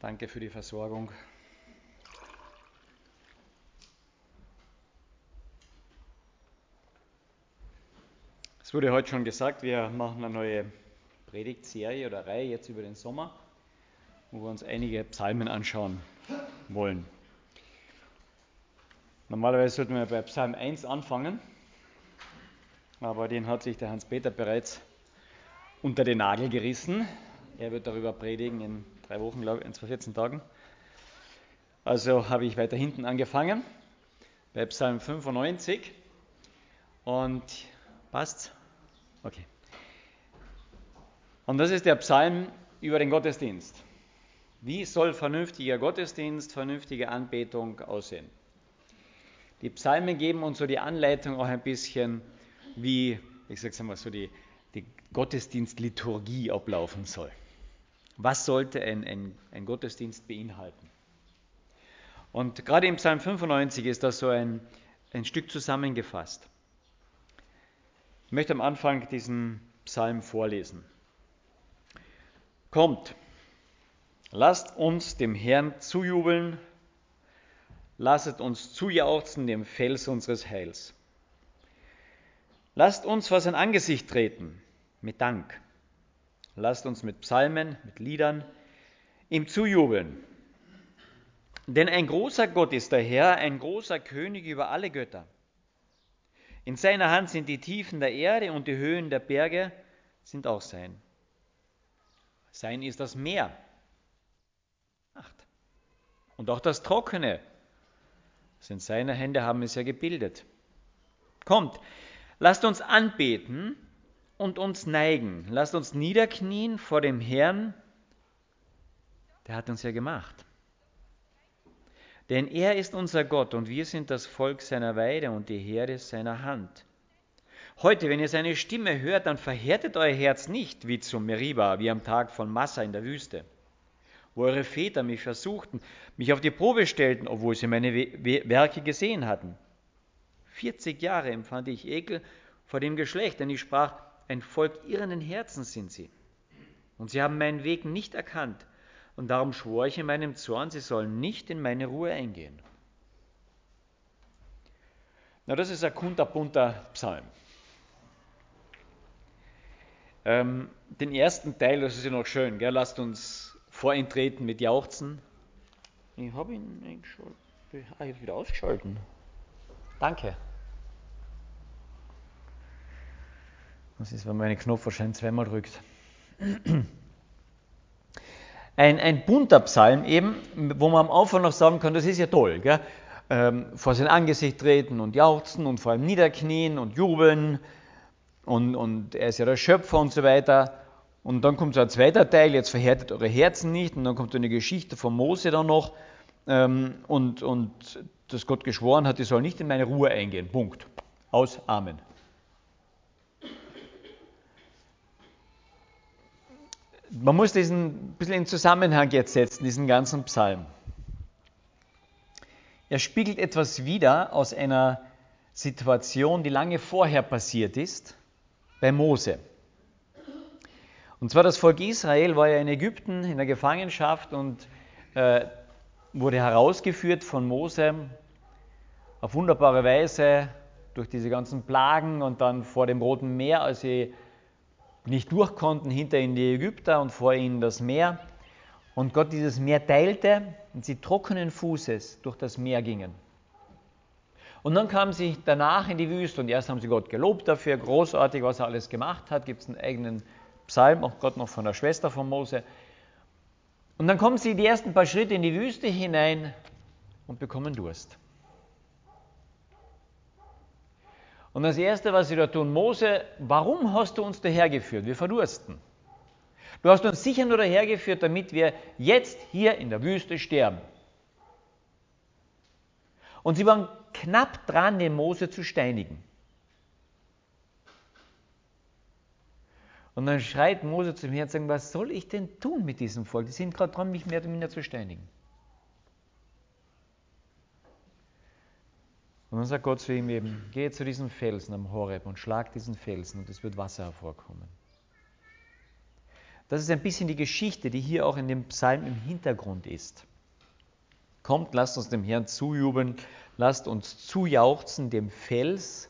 Danke für die Versorgung. Es wurde heute schon gesagt, wir machen eine neue Predigtserie oder Reihe jetzt über den Sommer, wo wir uns einige Psalmen anschauen wollen. Normalerweise sollten wir bei Psalm 1 anfangen, aber den hat sich der Hans-Peter bereits unter den Nagel gerissen. Er wird darüber predigen in drei Wochen, glaube ich, in 14 Tagen. Also habe ich weiter hinten angefangen, bei Psalm 95. Und passt? Okay. Und das ist der Psalm über den Gottesdienst. Wie soll vernünftiger Gottesdienst, vernünftige Anbetung aussehen? Die Psalmen geben uns so die Anleitung auch ein bisschen, wie, ich sage es einmal, so die, die Gottesdienstliturgie ablaufen soll. Was sollte ein, ein, ein Gottesdienst beinhalten? Und gerade im Psalm 95 ist das so ein, ein Stück zusammengefasst. Ich möchte am Anfang diesen Psalm vorlesen. Kommt, lasst uns dem Herrn zujubeln, lasset uns zujauchzen dem Fels unseres Heils. Lasst uns vor sein Angesicht treten mit Dank. Lasst uns mit Psalmen, mit Liedern ihm zujubeln. Denn ein großer Gott ist der Herr, ein großer König über alle Götter. In seiner Hand sind die Tiefen der Erde und die Höhen der Berge sind auch sein. Sein ist das Meer. Acht. Und auch das Trockene. Sind seine Hände haben es ja gebildet. Kommt, lasst uns anbeten und uns neigen. Lasst uns niederknien vor dem Herrn, der hat uns ja gemacht. Denn er ist unser Gott und wir sind das Volk seiner Weide und die Herde seiner Hand. Heute, wenn ihr seine Stimme hört, dann verhärtet euer Herz nicht wie zum Meriba, wie am Tag von Massa in der Wüste, wo eure Väter mich versuchten, mich auf die Probe stellten, obwohl sie meine Werke gesehen hatten. 40 Jahre empfand ich Ekel vor dem Geschlecht, denn ich sprach, ein Volk irrenden Herzens sind sie. Und sie haben meinen Weg nicht erkannt. Und darum schwor ich in meinem Zorn, sie sollen nicht in meine Ruhe eingehen. Na, das ist ein kunterbunter Psalm. Ähm, den ersten Teil, das ist ja noch schön, gell? lasst uns vor ihn treten mit Jauchzen. Ich habe ihn eingeschaltet. Ah, ich habe wieder ausgeschalten. Danke. Das ist, wenn man einen Knopf wahrscheinlich zweimal drückt. Ein, ein bunter Psalm eben, wo man am Anfang noch sagen kann, das ist ja toll. Gell? Ähm, vor sein Angesicht treten und jauchzen und vor ihm niederknien und jubeln und, und er ist ja der Schöpfer und so weiter. Und dann kommt so ein zweiter Teil, jetzt verhärtet eure Herzen nicht und dann kommt so eine Geschichte von Mose dann noch ähm, und, und dass Gott geschworen hat, ich soll nicht in meine Ruhe eingehen. Punkt. Aus. Amen. Man muss diesen ein bisschen in Zusammenhang jetzt setzen, diesen ganzen Psalm. Er spiegelt etwas wider aus einer Situation, die lange vorher passiert ist, bei Mose. Und zwar das Volk Israel war ja in Ägypten in der Gefangenschaft und äh, wurde herausgeführt von Mose auf wunderbare Weise durch diese ganzen Plagen und dann vor dem Roten Meer, als sie nicht durch konnten, hinter ihnen die Ägypter und vor ihnen das Meer. Und Gott dieses Meer teilte und sie trockenen Fußes durch das Meer gingen. Und dann kamen sie danach in die Wüste und erst haben sie Gott gelobt dafür, großartig, was er alles gemacht hat. Gibt es einen eigenen Psalm, auch Gott noch von der Schwester von Mose. Und dann kommen sie die ersten paar Schritte in die Wüste hinein und bekommen Durst. Und das Erste, was sie da tun, Mose, warum hast du uns dahergeführt? Wir verdursten. Du hast uns sicher nur dahergeführt, damit wir jetzt hier in der Wüste sterben. Und sie waren knapp dran, den Mose zu steinigen. Und dann schreit Mose zu mir und sagt, was soll ich denn tun mit diesem Volk? Die sind gerade dran, mich mehr oder minder zu steinigen. Und dann sagt Gott zu ihm eben, geh zu diesem Felsen am Horeb und schlag diesen Felsen und es wird Wasser hervorkommen. Das ist ein bisschen die Geschichte, die hier auch in dem Psalm im Hintergrund ist. Kommt, lasst uns dem Herrn zujubeln, lasst uns zujauchzen dem Fels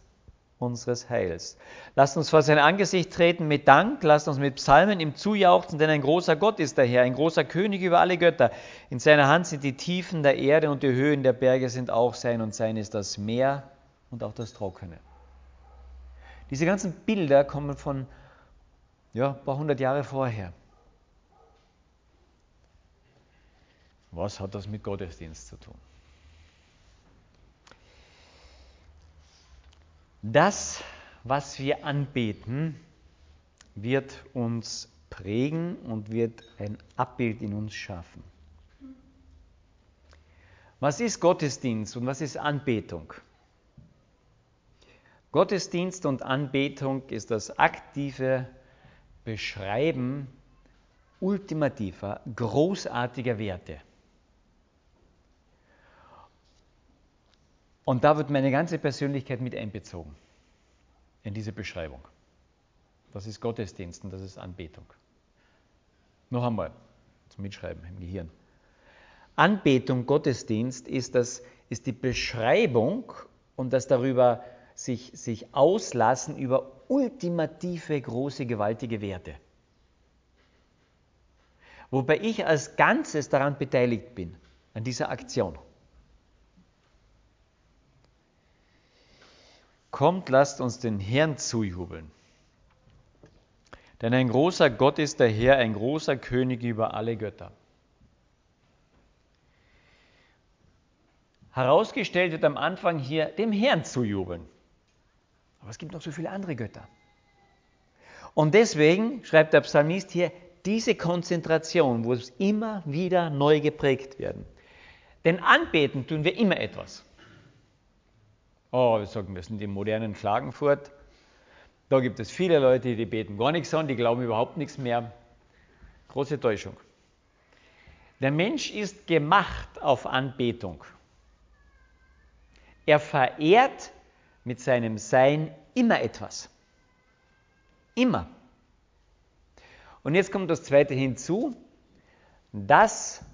unseres Heils. Lasst uns vor sein Angesicht treten mit Dank, lasst uns mit Psalmen ihm zujauchzen, denn ein großer Gott ist der Herr, ein großer König über alle Götter. In seiner Hand sind die Tiefen der Erde und die Höhen der Berge sind auch sein und sein ist das Meer und auch das Trockene. Diese ganzen Bilder kommen von ja, ein paar hundert Jahre vorher. Was hat das mit Gottesdienst zu tun? Das, was wir anbeten, wird uns prägen und wird ein Abbild in uns schaffen. Was ist Gottesdienst und was ist Anbetung? Gottesdienst und Anbetung ist das aktive Beschreiben ultimativer, großartiger Werte. Und da wird meine ganze Persönlichkeit mit einbezogen in diese Beschreibung. Das ist Gottesdienst und das ist Anbetung. Noch einmal zum Mitschreiben im Gehirn. Anbetung, Gottesdienst ist, das, ist die Beschreibung und das darüber sich, sich auslassen über ultimative, große, gewaltige Werte. Wobei ich als Ganzes daran beteiligt bin, an dieser Aktion. Kommt, lasst uns den Herrn zujubeln. Denn ein großer Gott ist der Herr, ein großer König über alle Götter. Herausgestellt wird am Anfang hier, dem Herrn zu jubeln. Aber es gibt noch so viele andere Götter. Und deswegen schreibt der Psalmist hier diese Konzentration, wo es immer wieder neu geprägt werden. Denn anbeten tun wir immer etwas. Oh, wir sagen, wir sind im modernen Klagenfurt. Da gibt es viele Leute, die beten gar nichts an, die glauben überhaupt nichts mehr. Große Täuschung. Der Mensch ist gemacht auf Anbetung. Er verehrt mit seinem Sein immer etwas. Immer. Und jetzt kommt das Zweite hinzu. Das,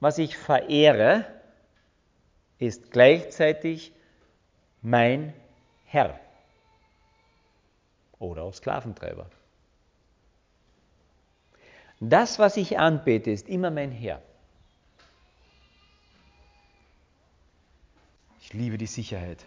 was ich verehre, ist gleichzeitig mein Herr oder auch Sklaventreiber. Das, was ich anbete, ist immer mein Herr. Ich liebe die Sicherheit.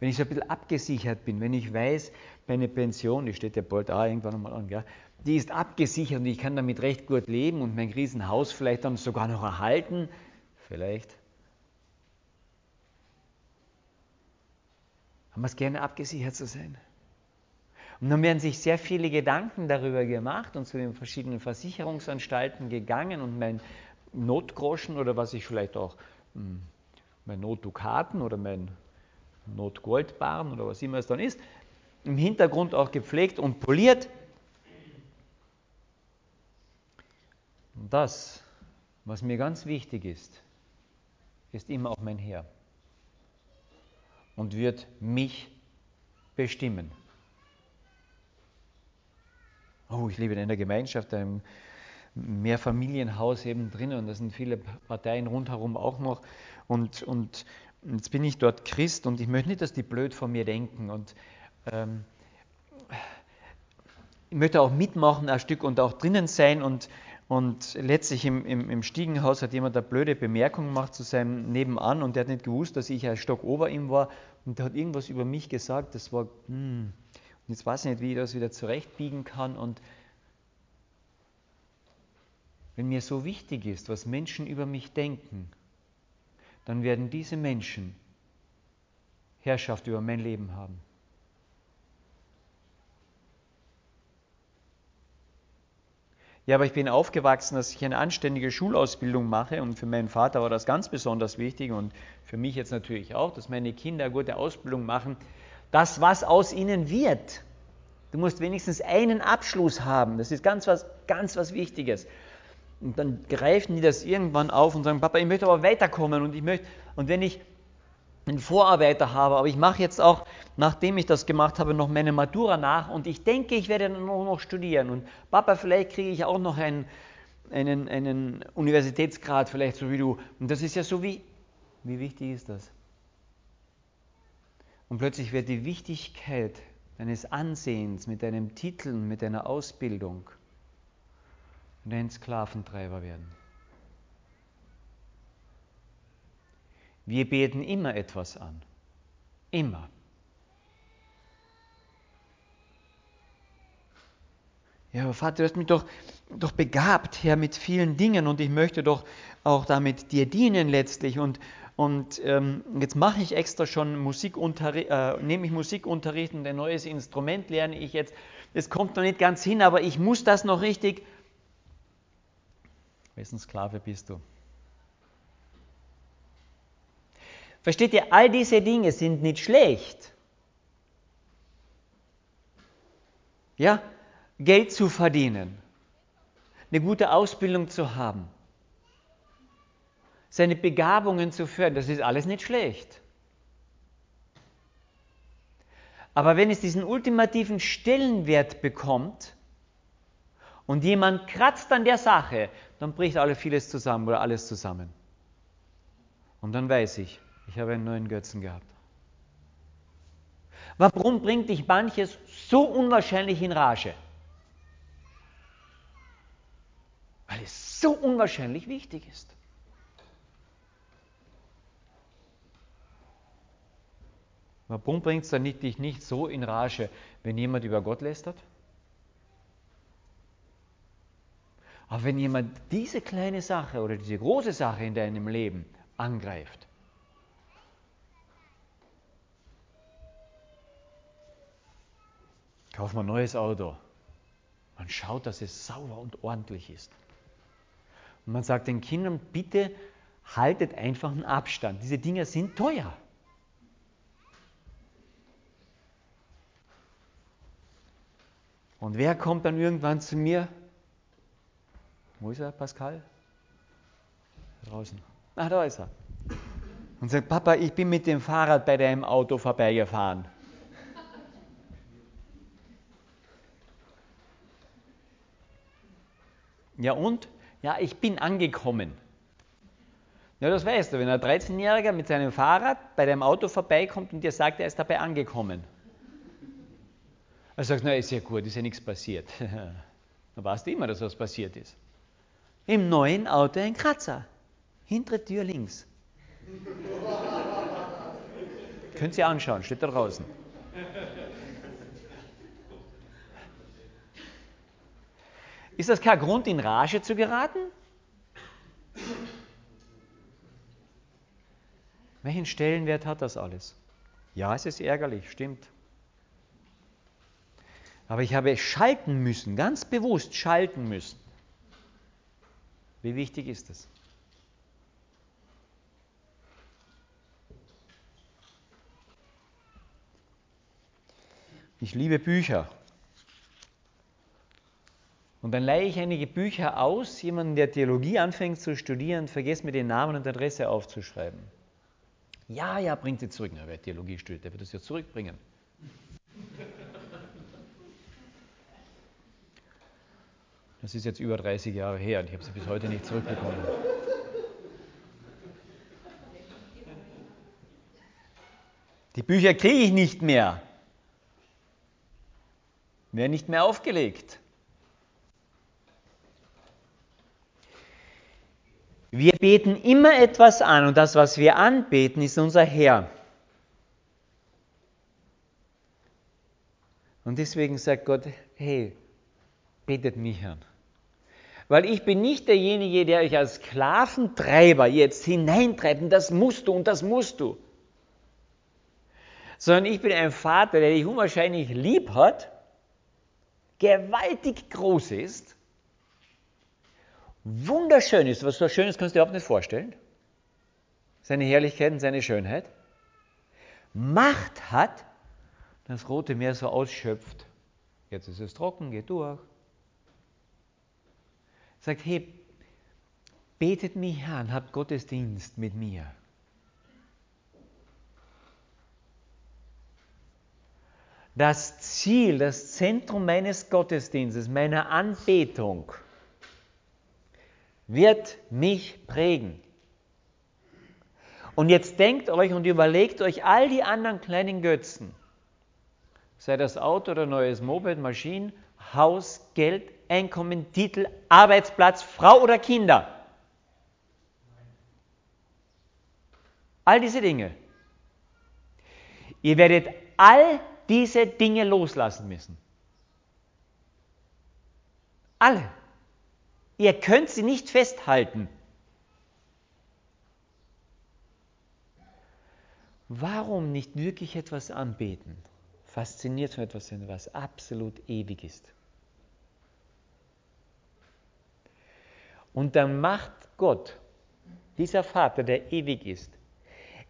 Wenn ich so ein bisschen abgesichert bin, wenn ich weiß, meine Pension, die steht ja bald auch irgendwann einmal an, gell, die ist abgesichert und ich kann damit recht gut leben und mein Riesenhaus vielleicht dann sogar noch erhalten, vielleicht haben wir es gerne abgesichert zu sein. Und dann werden sich sehr viele Gedanken darüber gemacht und zu den verschiedenen Versicherungsanstalten gegangen und mein Notgroschen oder was ich vielleicht auch, hm, mein Notdukaten oder mein Notgoldbarren oder was immer es dann ist, im Hintergrund auch gepflegt und poliert. Und das, was mir ganz wichtig ist, ist immer auch mein Herr und wird mich bestimmen. Oh, ich lebe in einer Gemeinschaft, einem Mehrfamilienhaus eben drin und da sind viele Parteien rundherum auch noch. Und, und jetzt bin ich dort Christ und ich möchte nicht, dass die blöd von mir denken. Und ähm, ich möchte auch mitmachen ein Stück und auch drinnen sein und, und letztlich im, im, im Stiegenhaus hat jemand eine blöde Bemerkung gemacht zu seinem Nebenan und der hat nicht gewusst, dass ich ein Stock ober ihm war und der hat irgendwas über mich gesagt, das war, hm, und jetzt weiß ich nicht, wie ich das wieder zurechtbiegen kann und wenn mir so wichtig ist, was Menschen über mich denken, dann werden diese Menschen Herrschaft über mein Leben haben. Ja, aber ich bin aufgewachsen, dass ich eine anständige Schulausbildung mache und für meinen Vater war das ganz besonders wichtig und für mich jetzt natürlich auch, dass meine Kinder gute Ausbildung machen. Das, was aus ihnen wird. Du musst wenigstens einen Abschluss haben. Das ist ganz was, ganz was Wichtiges. Und dann greifen die das irgendwann auf und sagen, Papa, ich möchte aber weiterkommen und ich möchte, und wenn ich einen Vorarbeiter habe, aber ich mache jetzt auch, nachdem ich das gemacht habe, noch meine Matura nach und ich denke, ich werde dann noch studieren. Und Papa, vielleicht kriege ich auch noch einen, einen, einen Universitätsgrad, vielleicht so wie du. Und das ist ja so wie, wie wichtig ist das? Und plötzlich wird die Wichtigkeit deines Ansehens mit deinem Titel, mit deiner Ausbildung dein Sklaventreiber werden. Wir beten immer etwas an. Immer. Ja, aber Vater, du hast mich doch, doch begabt, Herr, mit vielen Dingen und ich möchte doch auch damit dir dienen letztlich. Und, und ähm, jetzt mache ich extra schon Musikunterricht, äh, nehme ich Musikunterricht und ein neues Instrument lerne ich jetzt. Es kommt noch nicht ganz hin, aber ich muss das noch richtig. Wessen Sklave bist du? Versteht ihr, all diese Dinge sind nicht schlecht. Ja, Geld zu verdienen, eine gute Ausbildung zu haben, seine Begabungen zu fördern, das ist alles nicht schlecht. Aber wenn es diesen ultimativen Stellenwert bekommt und jemand kratzt an der Sache, dann bricht alles vieles zusammen oder alles zusammen. Und dann weiß ich, ich habe einen neuen Götzen gehabt. Warum bringt dich manches so unwahrscheinlich in Rage? Weil es so unwahrscheinlich wichtig ist. Warum bringt es dich nicht so in Rage, wenn jemand über Gott lästert? Aber wenn jemand diese kleine Sache oder diese große Sache in deinem Leben angreift, Kauf mal ein neues Auto. Man schaut, dass es sauber und ordentlich ist. Und man sagt den Kindern, bitte haltet einfach einen Abstand. Diese Dinge sind teuer. Und wer kommt dann irgendwann zu mir? Wo ist er, Pascal? Draußen. Ach, da ist er. Und sagt, Papa, ich bin mit dem Fahrrad bei deinem Auto vorbeigefahren. Ja und? Ja, ich bin angekommen. Ja, das weißt du, wenn ein 13-Jähriger mit seinem Fahrrad bei deinem Auto vorbeikommt und dir sagt, er ist dabei angekommen. Er sagt, na, ist ja gut, ist ja nichts passiert. Dann weißt du immer, dass was passiert ist. Im neuen Auto ein Kratzer. Hintere Tür links. Könnt ihr anschauen, steht da draußen. Ist das kein Grund, in Rage zu geraten? Welchen Stellenwert hat das alles? Ja, es ist ärgerlich, stimmt. Aber ich habe schalten müssen, ganz bewusst schalten müssen. Wie wichtig ist das? Ich liebe Bücher. Und dann leihe ich einige Bücher aus, jemanden, der Theologie anfängt zu studieren, vergesst mir den Namen und Adresse aufzuschreiben. Ja, ja, bringt sie zurück. Na, wer Theologie studiert, der wird das ja zurückbringen. Das ist jetzt über 30 Jahre her und ich habe sie bis heute nicht zurückbekommen. Die Bücher kriege ich nicht mehr. Werden nicht mehr aufgelegt. Wir beten immer etwas an und das, was wir anbeten, ist unser Herr. Und deswegen sagt Gott, hey, betet mich an. Weil ich bin nicht derjenige, der euch als Sklaventreiber jetzt hineintreibt und das musst du und das musst du. Sondern ich bin ein Vater, der dich unwahrscheinlich lieb hat, gewaltig groß ist wunderschön ist. Was so schön ist, kannst du dir überhaupt nicht vorstellen. Seine Herrlichkeit und seine Schönheit. Macht hat, das Rote Meer so ausschöpft. Jetzt ist es trocken, geht durch. Sagt, hey, betet mich an, habt Gottesdienst mit mir. Das Ziel, das Zentrum meines Gottesdienstes, meiner Anbetung, wird mich prägen. Und jetzt denkt euch und überlegt euch all die anderen kleinen Götzen, sei das Auto oder neues Moped, Maschinen, Haus, Geld, Einkommen, Titel, Arbeitsplatz, Frau oder Kinder. All diese Dinge. Ihr werdet all diese Dinge loslassen müssen. Alle. Ihr könnt sie nicht festhalten. Warum nicht wirklich etwas anbeten? Fasziniert von etwas was absolut ewig ist. Und dann macht Gott, dieser Vater, der ewig ist,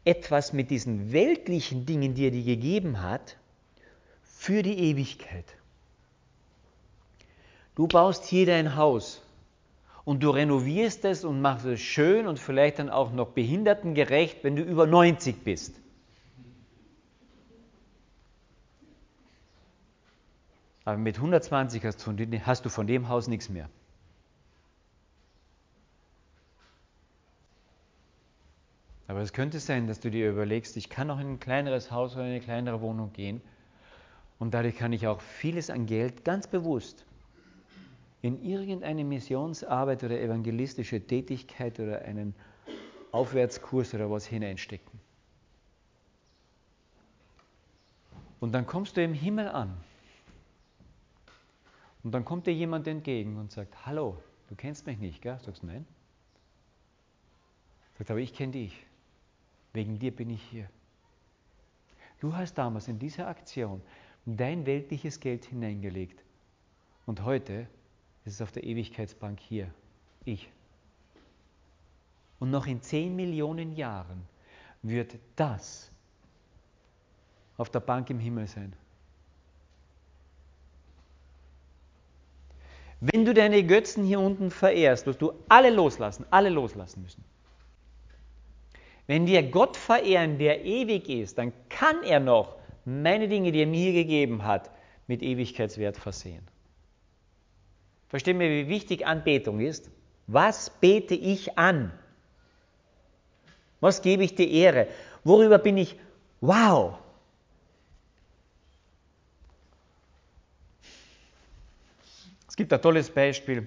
etwas mit diesen weltlichen Dingen, die er dir gegeben hat, für die Ewigkeit. Du baust hier dein Haus und du renovierst es und machst es schön und vielleicht dann auch noch behindertengerecht, wenn du über 90 bist. Aber mit 120 hast du, von dem Haus nichts mehr. Aber es könnte sein, dass du dir überlegst, ich kann auch in ein kleineres Haus oder in eine kleinere Wohnung gehen und dadurch kann ich auch vieles an Geld ganz bewusst in irgendeine Missionsarbeit oder evangelistische Tätigkeit oder einen Aufwärtskurs oder was hineinstecken. Und dann kommst du im Himmel an. Und dann kommt dir jemand entgegen und sagt, hallo, du kennst mich nicht, gell? Sagst du nein? Sagt, aber ich kenne dich. Wegen dir bin ich hier. Du hast damals in dieser Aktion dein weltliches Geld hineingelegt. Und heute ist es auf der Ewigkeitsbank hier. Ich. Und noch in zehn Millionen Jahren wird das auf der Bank im Himmel sein. Wenn du deine Götzen hier unten verehrst, wirst du alle loslassen, alle loslassen müssen. Wenn wir Gott verehren, der ewig ist, dann kann er noch meine Dinge, die er mir gegeben hat, mit Ewigkeitswert versehen. Verstehen wir, wie wichtig Anbetung ist? Was bete ich an? Was gebe ich dir Ehre? Worüber bin ich wow? Es gibt ein tolles Beispiel.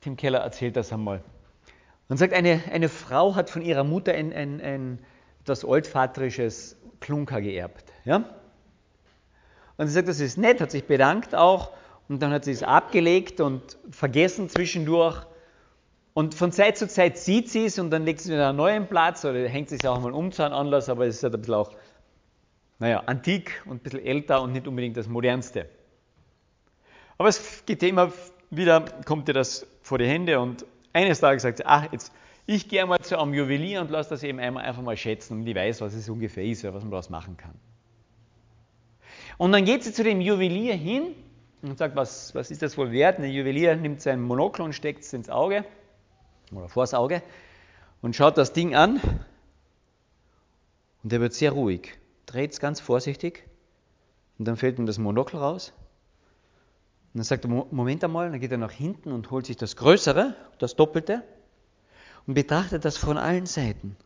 Tim Keller erzählt das einmal. Und sagt, eine, eine Frau hat von ihrer Mutter ein, ein, ein das altvaterisches Klunker geerbt. Ja? Und sie sagt, das ist nett, hat sich bedankt auch und dann hat sie es abgelegt und vergessen zwischendurch. Und von Zeit zu Zeit sieht sie es und dann legt sie es wieder einen neuen Platz oder hängt sie es auch mal um zu einem Anlass, aber es ist halt ein bisschen auch, naja, antik und ein bisschen älter und nicht unbedingt das modernste. Aber es geht immer wieder, kommt ihr das vor die Hände und eines Tages sagt sie, ach, jetzt, ich gehe mal zu einem Juwelier und lasse das eben einmal einfach mal schätzen und ich weiß, was es ungefähr ist oder was man daraus machen kann. Und dann geht sie zu dem Juwelier hin und sagt, was, was ist das wohl wert? Und der Juwelier nimmt sein Monokel und steckt es ins Auge oder vors Auge und schaut das Ding an und er wird sehr ruhig, dreht es ganz vorsichtig und dann fällt ihm das Monokel raus und dann sagt er, Moment einmal, dann geht er nach hinten und holt sich das Größere, das Doppelte, und betrachtet das von allen Seiten.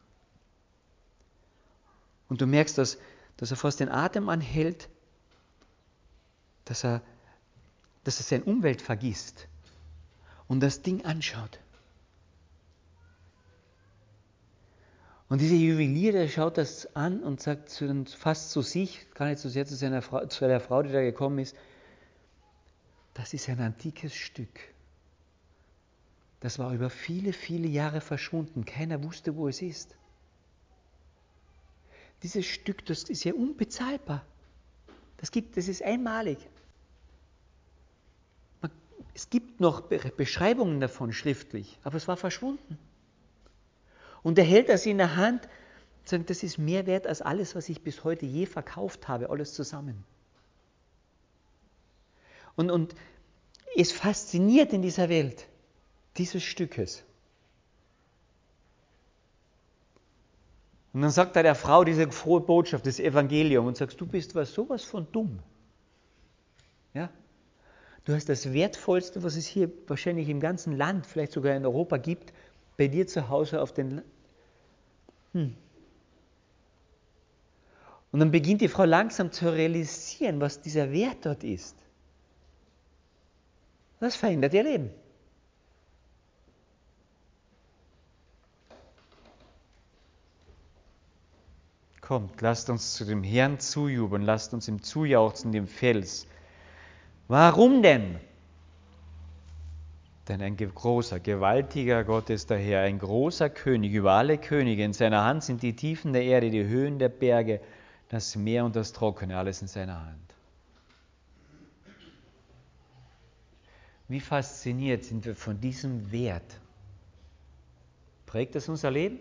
Und du merkst, dass, dass er fast den Atem anhält, dass er, dass er seine Umwelt vergisst und das Ding anschaut. Und dieser Juwelier, der schaut das an und sagt zu, fast zu sich, gar nicht so sehr zu, seiner Frau, zu der Frau, die da gekommen ist, das ist ein antikes Stück. Das war über viele, viele Jahre verschwunden. Keiner wusste, wo es ist. Dieses Stück, das ist ja unbezahlbar. Das, gibt, das ist einmalig. Es gibt noch Beschreibungen davon schriftlich, aber es war verschwunden. Und er hält das in der Hand und sagt, das ist mehr wert als alles, was ich bis heute je verkauft habe, alles zusammen. Und, und es fasziniert in dieser Welt dieses Stückes. Und dann sagt er der Frau diese frohe Botschaft, das Evangelium, und sagst, du bist was sowas von dumm. Ja? Du hast das Wertvollste, was es hier wahrscheinlich im ganzen Land, vielleicht sogar in Europa gibt, bei dir zu Hause auf den. Hm. Und dann beginnt die Frau langsam zu realisieren, was dieser Wert dort ist. Das verändert ihr Leben. Kommt, lasst uns zu dem Herrn zujubeln, lasst uns ihm zujauchzen, dem Fels. Warum denn? Denn ein großer, gewaltiger Gott ist der Herr, ein großer König über alle Könige. In seiner Hand sind die Tiefen der Erde, die Höhen der Berge, das Meer und das Trockene, alles in seiner Hand. Wie fasziniert sind wir von diesem Wert? Prägt das unser Leben?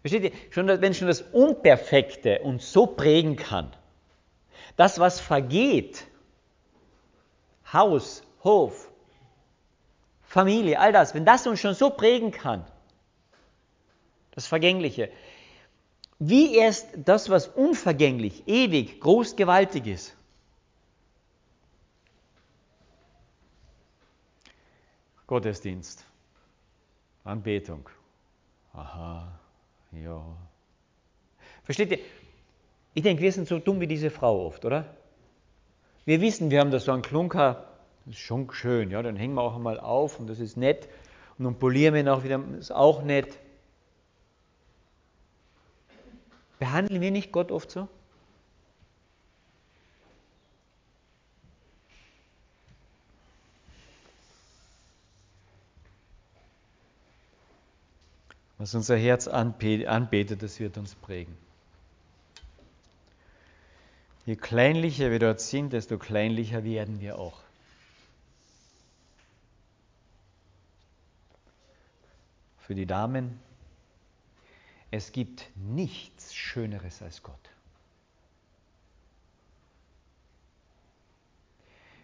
Versteht ihr? Schon, wenn schon das Unperfekte uns so prägen kann, das, was vergeht, Haus, Hof, Familie, all das, wenn das uns schon so prägen kann, das Vergängliche, wie erst das, was unvergänglich, ewig, groß, gewaltig ist. Gottesdienst, Anbetung. Aha. Ja. Versteht ihr? Ich denke, wir sind so dumm wie diese Frau oft, oder? Wir wissen, wir haben da so einen Klunker, das ist schon schön, ja, dann hängen wir auch einmal auf und das ist nett und dann polieren wir ihn auch wieder, das ist auch nett. Behandeln wir nicht Gott oft so? Was unser Herz anbetet, das wird uns prägen. Je kleinlicher wir dort sind, desto kleinlicher werden wir auch. Für die Damen, es gibt nichts Schöneres als Gott.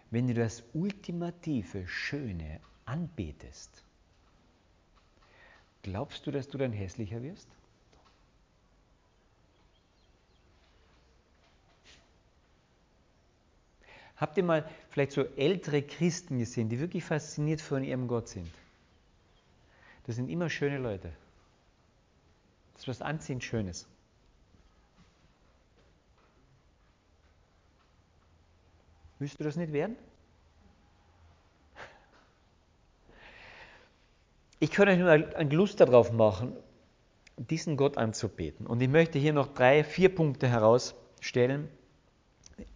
Wenn du das ultimative Schöne anbetest, Glaubst du, dass du dann hässlicher wirst? Habt ihr mal vielleicht so ältere Christen gesehen, die wirklich fasziniert von ihrem Gott sind? Das sind immer schöne Leute. Das ist was anziehend Schönes. Willst du das nicht werden? Ich kann euch nur ein Lust darauf machen, diesen Gott anzubeten. Und ich möchte hier noch drei, vier Punkte herausstellen.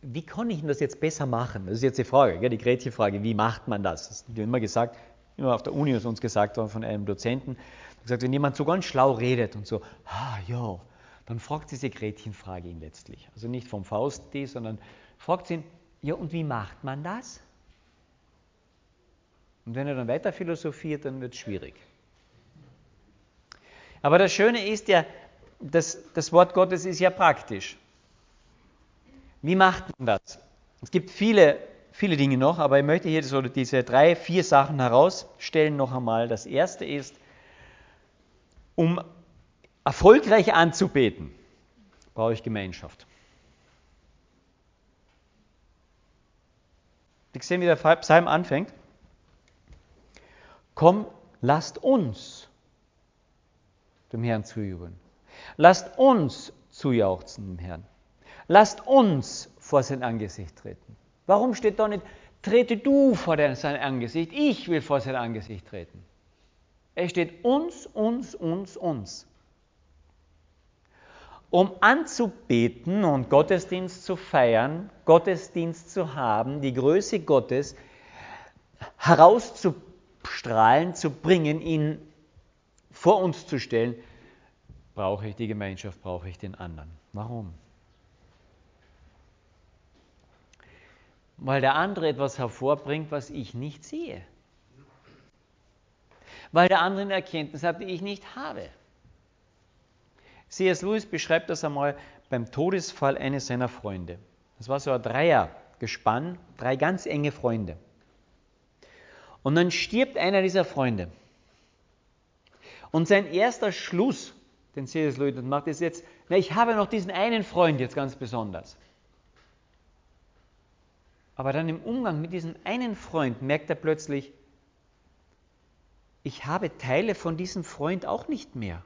Wie kann ich das jetzt besser machen? Das ist jetzt die Frage, die Gretchenfrage, wie macht man das? Das wird immer gesagt, immer auf der Uni ist uns gesagt worden von einem Dozenten, gesagt, wenn jemand so ganz schlau redet und so, ah ja, dann fragt diese Gretchenfrage ihn letztlich. Also nicht vom Fausti, sondern fragt ihn, ja und wie macht man das? Und wenn er dann weiter philosophiert, dann wird es schwierig. Aber das Schöne ist ja, das, das Wort Gottes ist ja praktisch. Wie macht man das? Es gibt viele, viele Dinge noch, aber ich möchte hier so diese drei, vier Sachen herausstellen noch einmal. Das erste ist, um erfolgreich anzubeten, brauche ich Gemeinschaft. Wir sehen, wie der Psalm anfängt. Komm, lasst uns dem Herrn zujubeln. Lasst uns zujauchzen dem Herrn. Lasst uns vor sein Angesicht treten. Warum steht da nicht, trete du vor sein Angesicht, ich will vor sein Angesicht treten? Es steht uns, uns, uns, uns. Um anzubeten und Gottesdienst zu feiern, Gottesdienst zu haben, die Größe Gottes herauszubringen, Strahlen zu bringen, ihn vor uns zu stellen, brauche ich die Gemeinschaft, brauche ich den anderen. Warum? Weil der andere etwas hervorbringt, was ich nicht sehe. Weil der andere eine Erkenntnis hat, die ich nicht habe. C.S. Lewis beschreibt das einmal beim Todesfall eines seiner Freunde. Das war so ein Dreiergespann, drei ganz enge Freunde. Und dann stirbt einer dieser Freunde. Und sein erster Schluss, den C.S. Lewis macht, ist jetzt, na, ich habe noch diesen einen Freund jetzt ganz besonders. Aber dann im Umgang mit diesem einen Freund merkt er plötzlich, ich habe Teile von diesem Freund auch nicht mehr.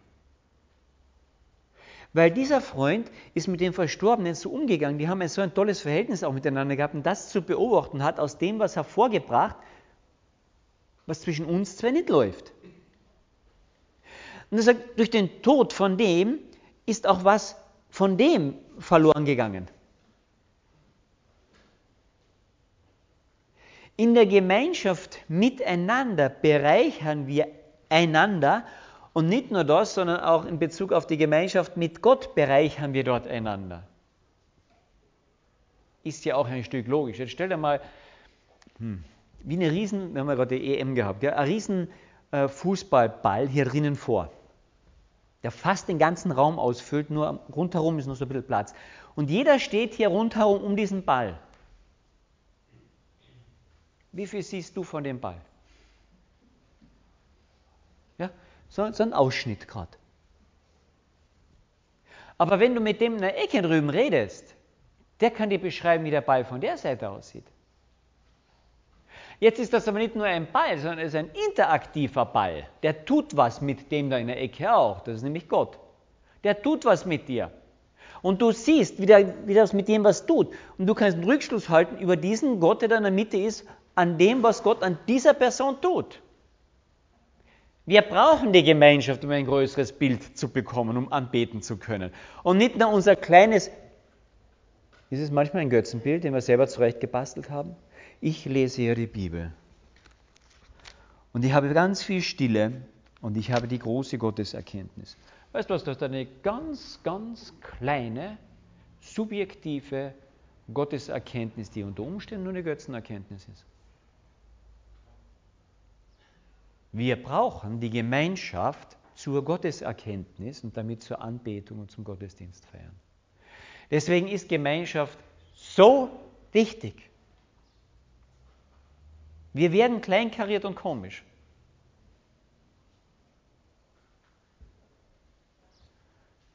Weil dieser Freund ist mit dem Verstorbenen so umgegangen, die haben so ein tolles Verhältnis auch miteinander gehabt und das zu beobachten hat aus dem was hervorgebracht, was zwischen uns zwei nicht läuft. Und er sagt, durch den Tod von dem ist auch was von dem verloren gegangen. In der Gemeinschaft miteinander bereichern wir einander und nicht nur das, sondern auch in Bezug auf die Gemeinschaft mit Gott bereichern wir dort einander. Ist ja auch ein Stück logisch. Jetzt stell dir mal, hm, wie eine Riesen, wir haben ja gerade die EM gehabt, ja, ein riesen äh, Fußballball hier drinnen vor, der fast den ganzen Raum ausfüllt, nur rundherum ist noch so ein bisschen Platz. Und jeder steht hier rundherum um diesen Ball. Wie viel siehst du von dem Ball? Ja, so, so ein Ausschnitt gerade. Aber wenn du mit dem in der Ecke drüben redest, der kann dir beschreiben, wie der Ball von der Seite aussieht. Jetzt ist das aber nicht nur ein Ball, sondern es ist ein interaktiver Ball. Der tut was mit dem da in der Ecke auch. Das ist nämlich Gott. Der tut was mit dir. Und du siehst, wie, der, wie das mit dem was tut. Und du kannst einen Rückschluss halten über diesen Gott, der da in der Mitte ist, an dem, was Gott an dieser Person tut. Wir brauchen die Gemeinschaft, um ein größeres Bild zu bekommen, um anbeten zu können. Und nicht nur unser kleines, ist es manchmal ein Götzenbild, den wir selber zurecht gebastelt haben? Ich lese die Bibel. Und ich habe ganz viel Stille und ich habe die große Gotteserkenntnis. Weißt du was, das ist eine ganz, ganz kleine, subjektive Gotteserkenntnis, die unter Umständen nur eine Götzenerkenntnis ist. Wir brauchen die Gemeinschaft zur Gotteserkenntnis und damit zur Anbetung und zum Gottesdienst feiern. Deswegen ist Gemeinschaft so wichtig. Wir werden kleinkariert und komisch.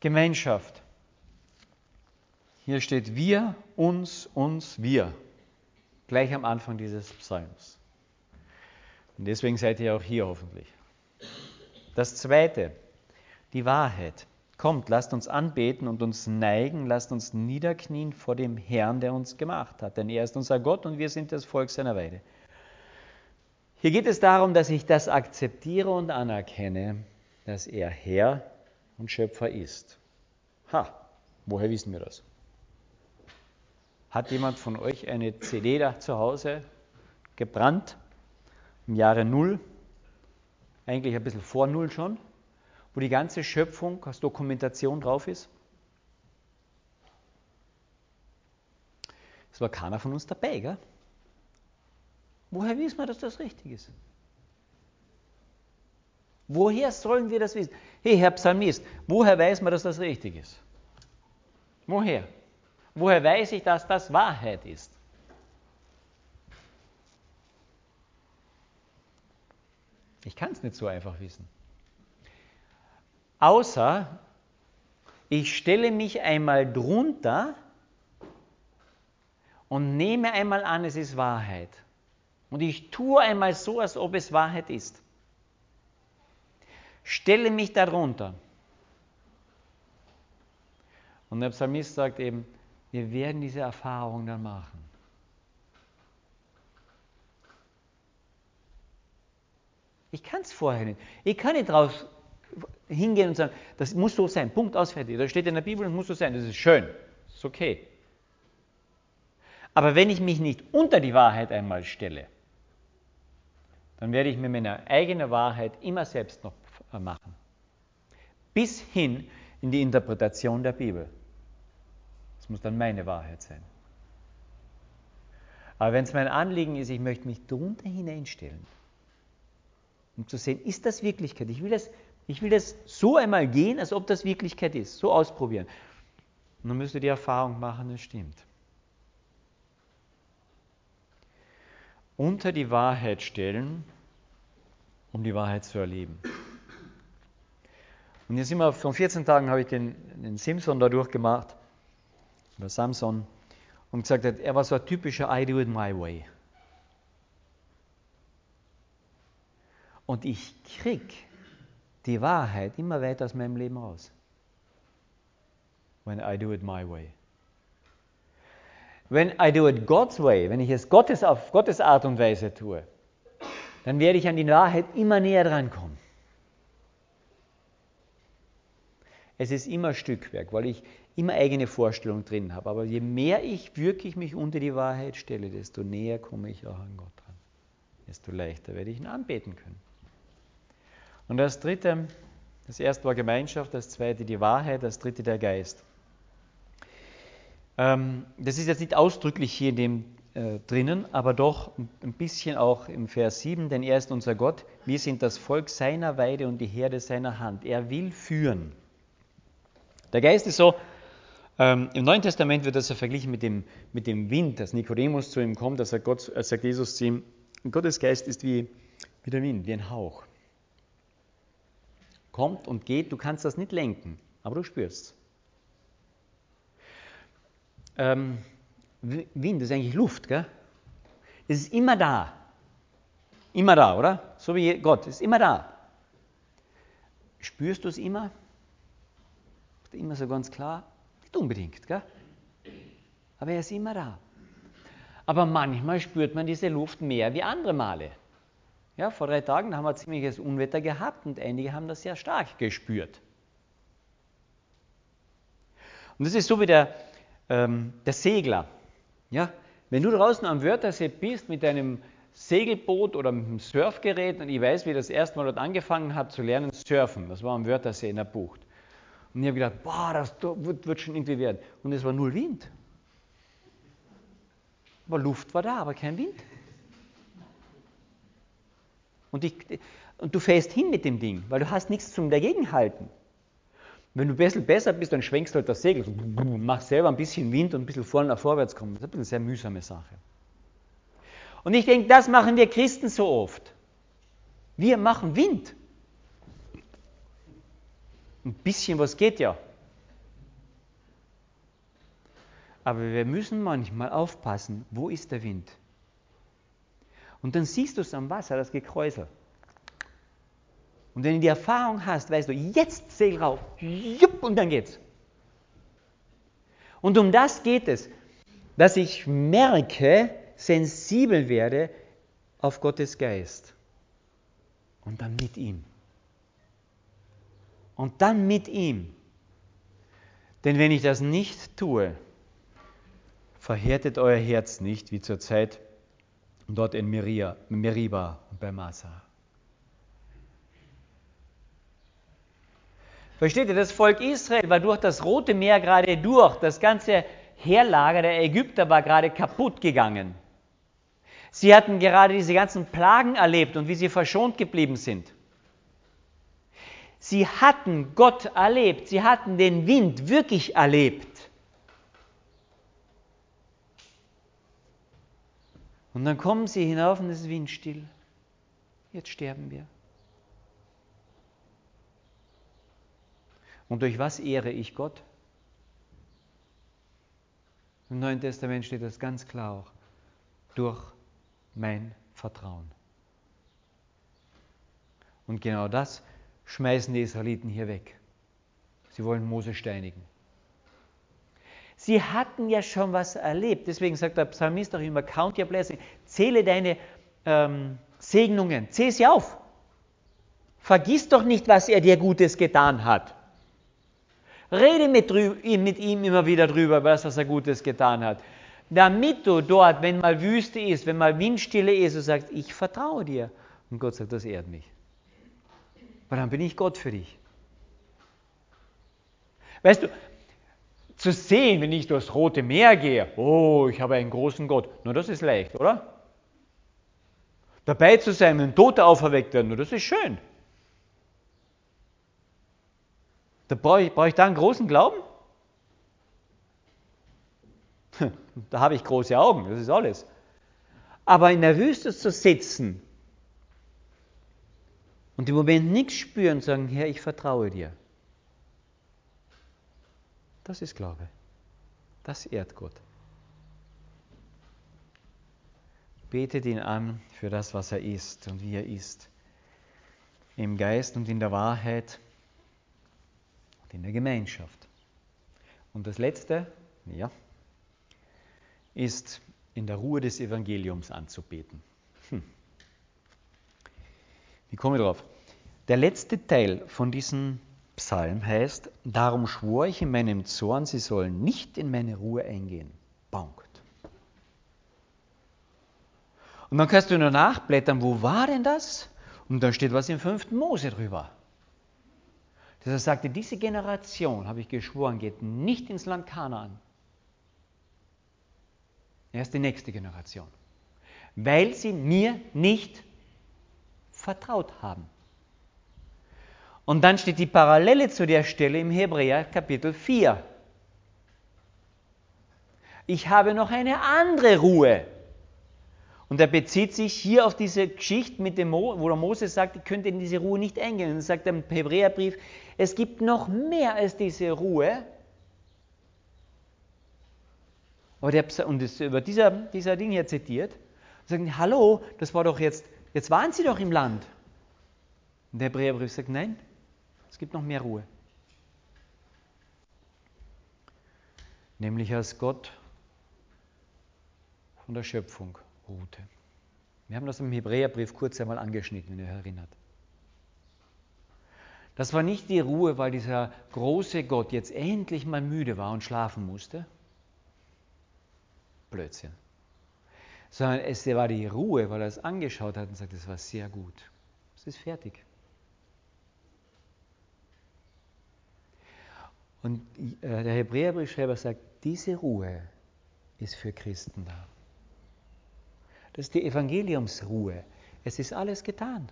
Gemeinschaft. Hier steht wir, uns, uns, wir. Gleich am Anfang dieses Psalms. Und deswegen seid ihr auch hier hoffentlich. Das Zweite, die Wahrheit. Kommt, lasst uns anbeten und uns neigen, lasst uns niederknien vor dem Herrn, der uns gemacht hat. Denn er ist unser Gott und wir sind das Volk seiner Weide. Hier geht es darum, dass ich das akzeptiere und anerkenne, dass er Herr und Schöpfer ist. Ha, woher wissen wir das? Hat jemand von euch eine CD da zu Hause gebrannt? im Jahre Null, eigentlich ein bisschen vor Null schon, wo die ganze Schöpfung als Dokumentation drauf ist. Es war keiner von uns dabei, gell? Woher wissen wir, dass das richtig ist? Woher sollen wir das wissen? Hey, Herr Psalmist, woher weiß man, dass das richtig ist? Woher? Woher weiß ich, dass das Wahrheit ist? Ich kann es nicht so einfach wissen. Außer ich stelle mich einmal drunter und nehme einmal an, es ist Wahrheit. Und ich tue einmal so, als ob es Wahrheit ist. Stelle mich darunter. Und der Psalmist sagt eben, wir werden diese Erfahrung dann machen. Ich kann es vorher nicht. Ich kann nicht draus hingehen und sagen, das muss so sein. Punkt aus, fertig. Das steht in der Bibel und muss so sein. Das ist schön. Das ist okay. Aber wenn ich mich nicht unter die Wahrheit einmal stelle, dann werde ich mir meine eigene Wahrheit immer selbst noch machen. Bis hin in die Interpretation der Bibel. Das muss dann meine Wahrheit sein. Aber wenn es mein Anliegen ist, ich möchte mich darunter hineinstellen, um zu sehen, ist das Wirklichkeit? Ich will das, ich will das so einmal gehen, als ob das Wirklichkeit ist, so ausprobieren. Und dann müsst ihr die Erfahrung machen, es stimmt. Unter die Wahrheit stellen, um die Wahrheit zu erleben. Und jetzt immer vor 14 Tagen habe ich den, den Simpson da durchgemacht, oder Samson, und gesagt hat, er war so ein typischer I do it my way. Und ich krieg die Wahrheit immer weiter aus meinem Leben raus. When I do it my way. When I do it God's way, wenn ich es Gottes auf Gottes Art und Weise tue, dann werde ich an die Wahrheit immer näher drankommen. Es ist immer Stückwerk, weil ich immer eigene Vorstellungen drin habe. Aber je mehr ich wirklich mich unter die Wahrheit stelle, desto näher komme ich auch an Gott dran. Desto leichter werde ich ihn anbeten können. Und das dritte, das erste war Gemeinschaft, das zweite die Wahrheit, das dritte der Geist. Ähm, das ist jetzt nicht ausdrücklich hier in dem äh, drinnen, aber doch ein bisschen auch im Vers 7, denn er ist unser Gott, wir sind das Volk seiner Weide und die Herde seiner Hand. Er will führen. Der Geist ist so, ähm, im Neuen Testament wird das ja verglichen mit dem, mit dem Wind, dass Nikodemus zu ihm kommt, dass er Gott, als sagt Jesus zu ihm, Gottes Geist ist wie, wie der Wind, wie ein Hauch. Kommt und geht, du kannst das nicht lenken, aber du spürst ähm, Wind ist eigentlich Luft, gell? Es ist immer da. Immer da, oder? So wie Gott, ist immer da. Spürst du es immer? immer so ganz klar? Nicht unbedingt, gell? Aber er ist immer da. Aber manchmal spürt man diese Luft mehr wie andere Male. Ja, vor drei Tagen haben wir ziemliches Unwetter gehabt und einige haben das sehr stark gespürt. Und das ist so wie der, ähm, der Segler. Ja, wenn du draußen am Wörthersee bist mit deinem Segelboot oder mit einem Surfgerät und ich weiß, wie ich das erste Mal dort angefangen habe zu lernen, surfen. Das war am Wörthersee in der Bucht. Und ich habe gedacht, boah, das wird, wird schon irgendwie werden. Und es war null Wind. Aber Luft war da, aber kein Wind. Und, ich, und du fährst hin mit dem Ding, weil du hast nichts zum Dagegenhalten. Wenn du ein bisschen besser bist, dann schwenkst du halt das Segel, machst selber ein bisschen Wind und ein bisschen vorne vorwärts kommen. Das ist eine sehr mühsame Sache. Und ich denke, das machen wir Christen so oft. Wir machen Wind. Ein bisschen was geht ja. Aber wir müssen manchmal aufpassen, wo ist der Wind? Und dann siehst du es am Wasser, das Gekräusel. Und wenn du die Erfahrung hast, weißt du, jetzt Segel rauf, jupp, und dann geht's. Und um das geht es, dass ich merke, sensibel werde auf Gottes Geist. Und dann mit ihm und dann mit ihm. Denn wenn ich das nicht tue, verhärtet euer Herz nicht wie zur Zeit dort in Meriba und bei Massa. Versteht ihr, das Volk Israel war durch das Rote Meer gerade durch. Das ganze Heerlager der Ägypter war gerade kaputt gegangen. Sie hatten gerade diese ganzen Plagen erlebt und wie sie verschont geblieben sind. Sie hatten Gott erlebt, sie hatten den Wind wirklich erlebt. Und dann kommen sie hinauf und es ist windstill. Jetzt sterben wir. Und durch was ehre ich Gott? Im Neuen Testament steht das ganz klar auch. Durch mein Vertrauen. Und genau das schmeißen die Israeliten hier weg. Sie wollen Mose steinigen. Sie hatten ja schon was erlebt. Deswegen sagt der Psalmist auch immer, count your blessings. Zähle deine ähm, Segnungen. Zähle sie auf. Vergiss doch nicht, was er dir Gutes getan hat. Rede mit, mit ihm immer wieder drüber, was er Gutes getan hat. Damit du dort, wenn mal Wüste ist, wenn mal Windstille ist, du sagst, ich vertraue dir. Und Gott sagt, das ehrt mich. Weil dann bin ich Gott für dich. Weißt du, zu sehen, wenn ich durchs Rote Meer gehe, oh, ich habe einen großen Gott, nur das ist leicht, oder? Dabei zu sein, wenn Tote auferweckt werden, nur das ist schön. Da brauche ich, brauche ich da einen großen Glauben? Da habe ich große Augen, das ist alles. Aber in der Wüste zu sitzen und im Moment nichts spüren, sagen, Herr, ich vertraue dir. Das ist Glaube. Das ehrt Gott. Betet ihn an für das, was er ist und wie er ist. Im Geist und in der Wahrheit und in der Gemeinschaft. Und das Letzte, ja, ist in der Ruhe des Evangeliums anzubeten. Hm. Wie komme ich drauf? Der letzte Teil von diesem Psalm heißt, darum schwor ich in meinem Zorn, sie sollen nicht in meine Ruhe eingehen. Punkt. Und dann kannst du nur nachblättern, wo war denn das? Und da steht was im fünften Mose drüber. Das er sagte, diese Generation, habe ich geschworen, geht nicht ins Land Kanaan. Er ist die nächste Generation. Weil sie mir nicht vertraut haben. Und dann steht die Parallele zu der Stelle im Hebräer Kapitel 4. Ich habe noch eine andere Ruhe. Und er bezieht sich hier auf diese Geschichte, mit dem Mo, wo der Moses sagt, ich könnte in diese Ruhe nicht eingehen. Und dann sagt er im Hebräerbrief, es gibt noch mehr als diese Ruhe. Aber der, und das, über dieser, dieser Ding hier zitiert, sagen, hallo, das war doch jetzt, jetzt waren sie doch im Land. Und der Hebräerbrief sagt, nein, es gibt noch mehr Ruhe. Nämlich als Gott von der Schöpfung ruhte. Wir haben das im Hebräerbrief kurz einmal angeschnitten, wenn ihr erinnert. Das war nicht die Ruhe, weil dieser große Gott jetzt endlich mal müde war und schlafen musste. Blödsinn. Sondern es war die Ruhe, weil er es angeschaut hat und sagt, es war sehr gut. Es ist fertig. Und äh, der Hebräerbriefschreiber sagt, diese Ruhe ist für Christen da. Das ist die Evangeliumsruhe. Es ist alles getan.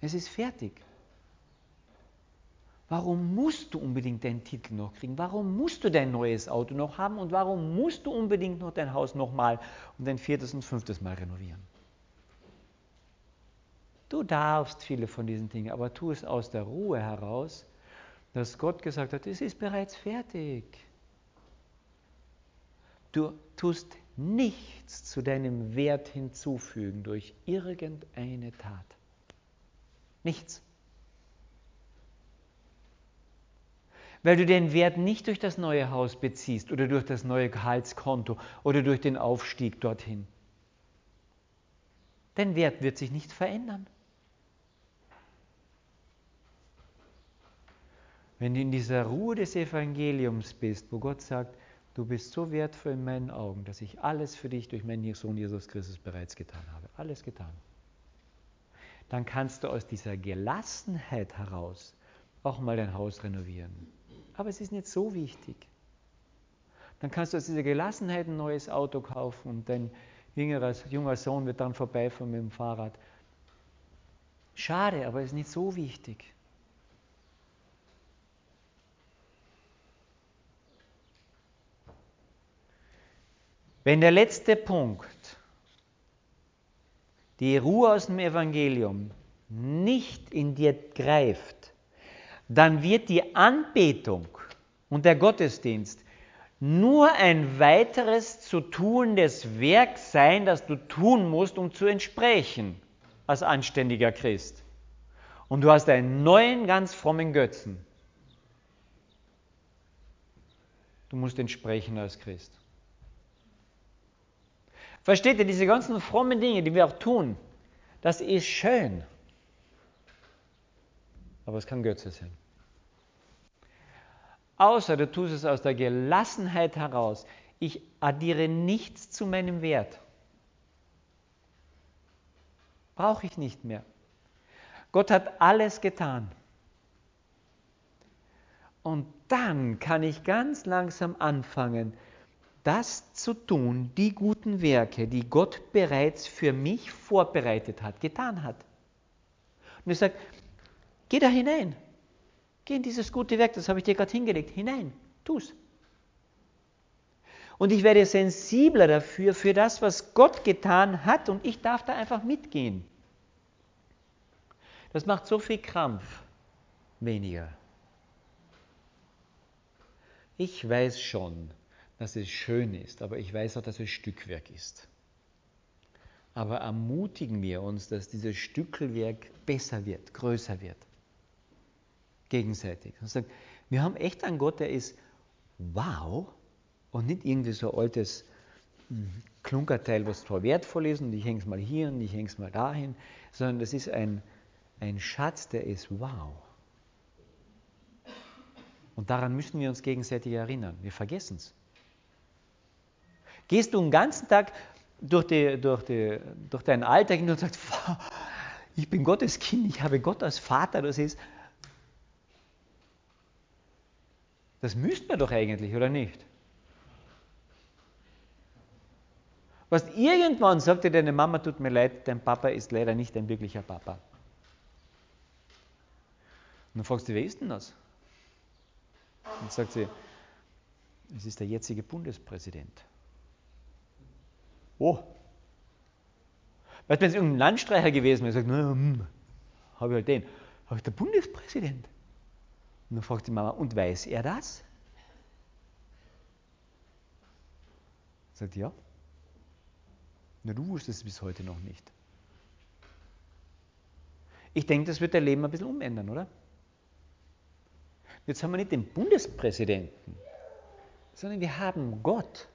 Es ist fertig. Warum musst du unbedingt deinen Titel noch kriegen? Warum musst du dein neues Auto noch haben? Und warum musst du unbedingt noch dein Haus nochmal und ein viertes und fünftes Mal renovieren? Du darfst viele von diesen Dingen, aber tu es aus der Ruhe heraus, dass Gott gesagt hat, es ist bereits fertig. Du tust nichts zu deinem Wert hinzufügen durch irgendeine Tat. Nichts. Weil du den Wert nicht durch das neue Haus beziehst oder durch das neue Gehaltskonto oder durch den Aufstieg dorthin. Dein Wert wird sich nicht verändern. Wenn du in dieser Ruhe des Evangeliums bist, wo Gott sagt, Du bist so wertvoll in meinen Augen, dass ich alles für dich durch meinen Sohn Jesus Christus bereits getan habe. Alles getan. Dann kannst du aus dieser Gelassenheit heraus auch mal dein Haus renovieren. Aber es ist nicht so wichtig. Dann kannst du aus dieser Gelassenheit ein neues Auto kaufen und dein jüngerer, junger Sohn wird dann vorbeifahren mit dem Fahrrad. Schade, aber es ist nicht so wichtig. Wenn der letzte Punkt, die Ruhe aus dem Evangelium, nicht in dir greift, dann wird die Anbetung und der Gottesdienst nur ein weiteres zu tuendes Werk sein, das du tun musst, um zu entsprechen als anständiger Christ. Und du hast einen neuen, ganz frommen Götzen. Du musst entsprechen als Christ. Versteht ihr, diese ganzen frommen Dinge, die wir auch tun, das ist schön. Aber es kann Götze sein. Außer du tust es aus der Gelassenheit heraus. Ich addiere nichts zu meinem Wert. Brauche ich nicht mehr. Gott hat alles getan. Und dann kann ich ganz langsam anfangen, das zu tun, die guten Werke, die Gott bereits für mich vorbereitet hat, getan hat. Und er sagt, geh da hinein. Geh in dieses gute Werk, das habe ich dir gerade hingelegt, hinein, tu's. Und ich werde sensibler dafür, für das, was Gott getan hat, und ich darf da einfach mitgehen. Das macht so viel Krampf weniger. Ich weiß schon, dass es schön ist, aber ich weiß auch, dass es Stückwerk ist. Aber ermutigen wir uns, dass dieses Stückelwerk besser wird, größer wird. Gegenseitig. Und sagen, wir haben echt einen Gott, der ist wow und nicht irgendwie so ein altes hm, Klunkerteil, was zwar wertvoll ist und ich hänge es mal hier und ich hänge es mal dahin, sondern das ist ein, ein Schatz, der ist wow. Und daran müssen wir uns gegenseitig erinnern. Wir vergessen es. Gehst du den ganzen Tag durch, die, durch, die, durch deinen Alltag und sagst, ich bin Gottes Kind, ich habe Gott als Vater, das ist. Das müssten wir doch eigentlich, oder nicht? Was irgendwann sagt dir deine Mama, tut mir leid, dein Papa ist leider nicht ein wirklicher Papa. Und dann fragst du, wer ist denn das? Und sagt sie, es ist der jetzige Bundespräsident. Oh. Weißt du, wenn es irgendein Landstreicher gewesen wäre, sagt, hm, habe ich halt den. Habe ich der Bundespräsident. Und dann fragt die Mama, und weiß er das? Sagt ja. Na, du wusstest es bis heute noch nicht. Ich denke, das wird dein Leben ein bisschen umändern, oder? Jetzt haben wir nicht den Bundespräsidenten, sondern wir haben Gott.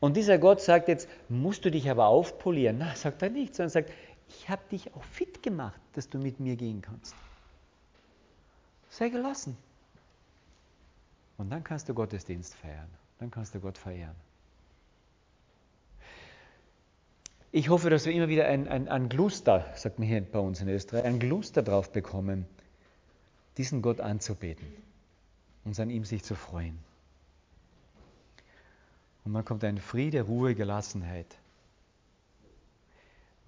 Und dieser Gott sagt jetzt, musst du dich aber aufpolieren. Na, sagt er nicht, sondern sagt, ich habe dich auch fit gemacht, dass du mit mir gehen kannst. Sei gelassen. Und dann kannst du Gottesdienst feiern. Dann kannst du Gott verehren. Ich hoffe, dass wir immer wieder ein, ein, ein Gluster, sagt man hier bei uns in Österreich, ein Gluster drauf bekommen, diesen Gott anzubeten, und an ihm sich zu freuen. Und dann kommt ein Friede, Ruhe, Gelassenheit.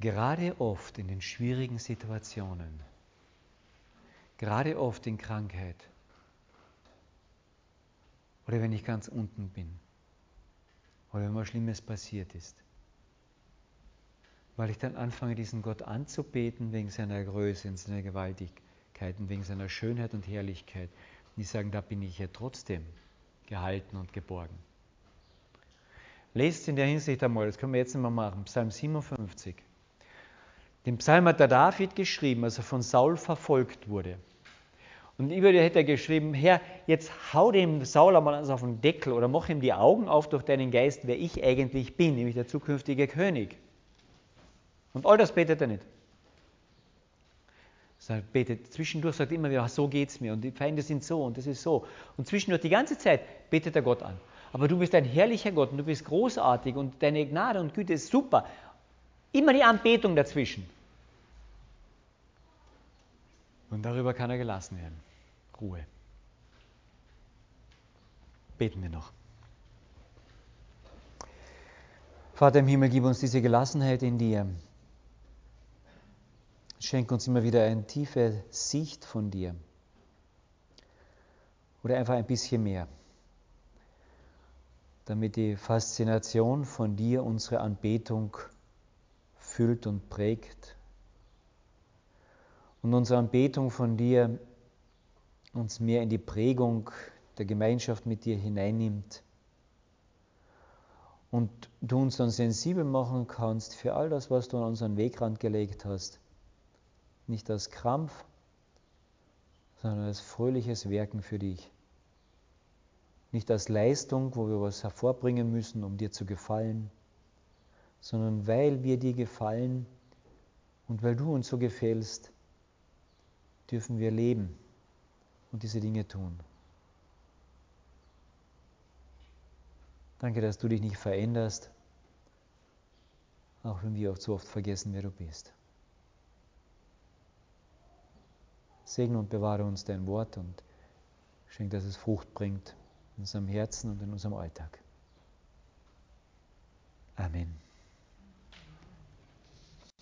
Gerade oft in den schwierigen Situationen, gerade oft in Krankheit oder wenn ich ganz unten bin oder wenn was Schlimmes passiert ist, weil ich dann anfange, diesen Gott anzubeten wegen seiner Größe und seiner Gewaltigkeit und wegen seiner Schönheit und Herrlichkeit. Und ich sage, da bin ich ja trotzdem gehalten und geborgen. Lest in der Hinsicht einmal, das können wir jetzt mal machen, Psalm 57. Den Psalm hat der David geschrieben, als er von Saul verfolgt wurde. Und über dir hätte er geschrieben, Herr, jetzt hau dem Saul einmal auf den Deckel oder mach ihm die Augen auf durch deinen Geist, wer ich eigentlich bin, nämlich der zukünftige König. Und all das betet er nicht. Er betet zwischendurch, sagt immer wieder, so geht es mir und die Feinde sind so und das ist so. Und zwischendurch die ganze Zeit betet er Gott an. Aber du bist ein herrlicher Gott und du bist großartig und deine Gnade und Güte ist super. Immer die Anbetung dazwischen. Und darüber kann er gelassen werden. Ruhe. Beten wir noch. Vater im Himmel, gib uns diese Gelassenheit in dir. Schenk uns immer wieder eine tiefe Sicht von dir. Oder einfach ein bisschen mehr. Damit die Faszination von dir unsere Anbetung füllt und prägt. Und unsere Anbetung von dir uns mehr in die Prägung der Gemeinschaft mit dir hineinnimmt und du uns dann sensibel machen kannst für all das, was du an unseren Wegrand gelegt hast nicht als Krampf, sondern als fröhliches Werken für dich. Nicht als Leistung, wo wir was hervorbringen müssen, um dir zu gefallen, sondern weil wir dir gefallen und weil du uns so gefällst, dürfen wir leben und diese Dinge tun. Danke, dass du dich nicht veränderst, auch wenn wir auch zu oft vergessen, wer du bist. Segne und bewahre uns dein Wort und schenk, dass es Frucht bringt in unserem Herzen und in unserem Alltag. Amen.